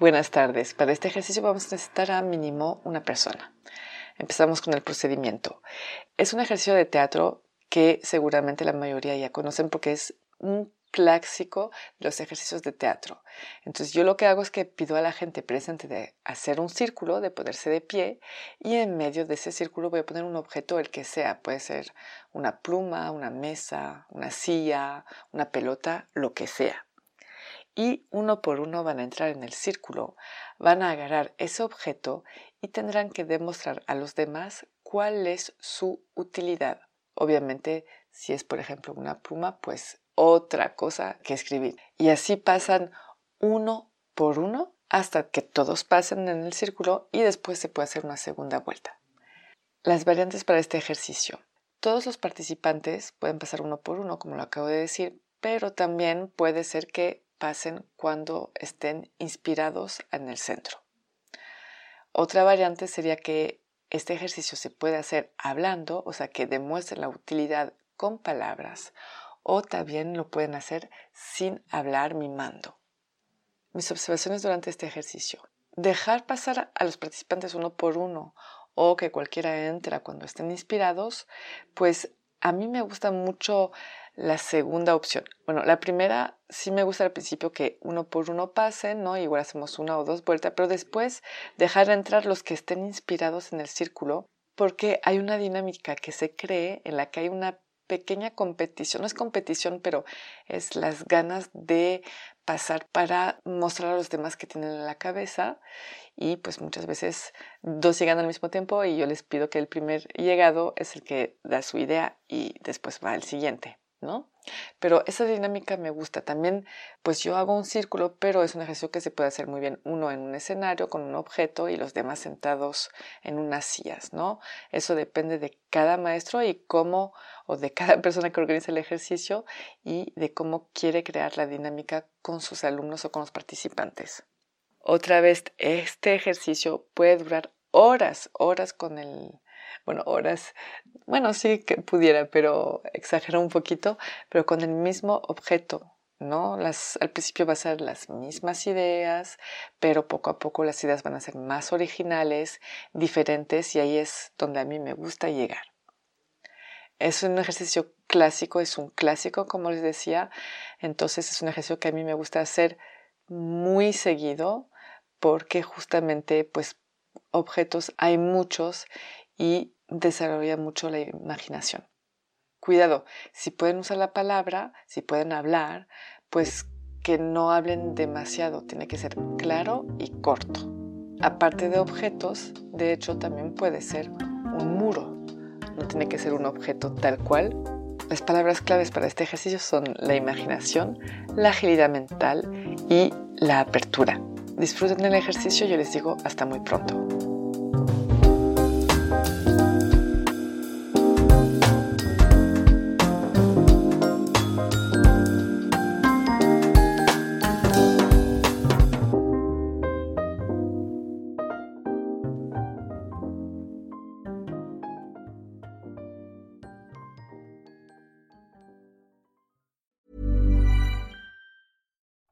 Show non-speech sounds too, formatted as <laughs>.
Buenas tardes. Para este ejercicio vamos a necesitar a mínimo una persona. Empezamos con el procedimiento. Es un ejercicio de teatro que seguramente la mayoría ya conocen porque es un clásico de los ejercicios de teatro. Entonces yo lo que hago es que pido a la gente presente de hacer un círculo, de ponerse de pie y en medio de ese círculo voy a poner un objeto, el que sea. Puede ser una pluma, una mesa, una silla, una pelota, lo que sea y uno por uno van a entrar en el círculo, van a agarrar ese objeto y tendrán que demostrar a los demás cuál es su utilidad. Obviamente, si es por ejemplo una pluma, pues otra cosa que escribir. Y así pasan uno por uno hasta que todos pasen en el círculo y después se puede hacer una segunda vuelta. Las variantes para este ejercicio. Todos los participantes pueden pasar uno por uno, como lo acabo de decir, pero también puede ser que pasen cuando estén inspirados en el centro. Otra variante sería que este ejercicio se puede hacer hablando, o sea, que demuestre la utilidad con palabras, o también lo pueden hacer sin hablar mimando. Mis observaciones durante este ejercicio. Dejar pasar a los participantes uno por uno o que cualquiera entra cuando estén inspirados, pues a mí me gusta mucho la segunda opción. Bueno, la primera sí me gusta al principio que uno por uno pasen, ¿no? Igual hacemos una o dos vueltas, pero después dejar entrar los que estén inspirados en el círculo, porque hay una dinámica que se cree en la que hay una pequeña competición, no es competición, pero es las ganas de pasar para mostrar a los demás que tienen en la cabeza y pues muchas veces dos llegan al mismo tiempo y yo les pido que el primer llegado es el que da su idea y después va el siguiente. ¿No? Pero esa dinámica me gusta. También, pues yo hago un círculo, pero es un ejercicio que se puede hacer muy bien uno en un escenario con un objeto y los demás sentados en unas sillas, ¿no? Eso depende de cada maestro y cómo, o de cada <laughs> persona que organiza el ejercicio y de cómo quiere crear la dinámica con sus alumnos o con los participantes. Otra vez, este ejercicio puede durar horas, horas con el, bueno, horas, bueno, sí que pudiera, pero exagero un poquito, pero con el mismo objeto, ¿no? Las, al principio va a ser las mismas ideas, pero poco a poco las ideas van a ser más originales, diferentes, y ahí es donde a mí me gusta llegar. Es un ejercicio clásico, es un clásico, como les decía, entonces es un ejercicio que a mí me gusta hacer muy seguido, porque justamente, pues, objetos hay muchos y desarrolla mucho la imaginación. Cuidado, si pueden usar la palabra, si pueden hablar, pues que no hablen demasiado, tiene que ser claro y corto. Aparte de objetos, de hecho también puede ser un muro, no tiene que ser un objeto tal cual. Las palabras claves para este ejercicio son la imaginación, la agilidad mental y la apertura. Disfruten el ejercicio, yo les digo hasta muy pronto.